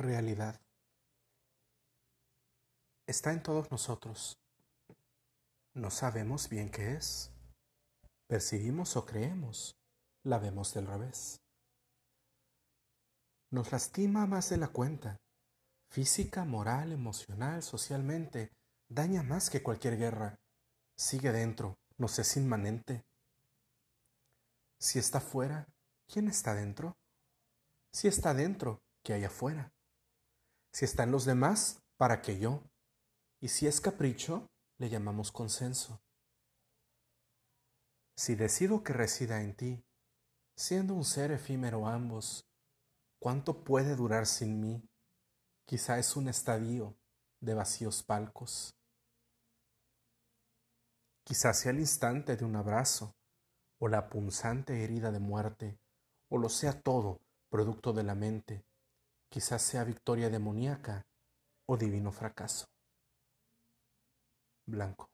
realidad. Está en todos nosotros. No sabemos bien qué es. Percibimos o creemos. La vemos del revés. Nos lastima más de la cuenta. Física, moral, emocional, socialmente. Daña más que cualquier guerra. Sigue dentro. Nos es inmanente. Si está fuera, ¿quién está dentro? Si está dentro, ¿qué hay afuera? Si está en los demás, ¿para qué yo? Y si es capricho, le llamamos consenso. Si decido que resida en ti, siendo un ser efímero ambos, ¿cuánto puede durar sin mí? Quizá es un estadio de vacíos palcos. Quizá sea el instante de un abrazo, o la punzante herida de muerte, o lo sea todo, producto de la mente, quizás sea victoria demoníaca o divino fracaso. Blanco.